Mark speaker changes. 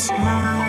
Speaker 1: smile.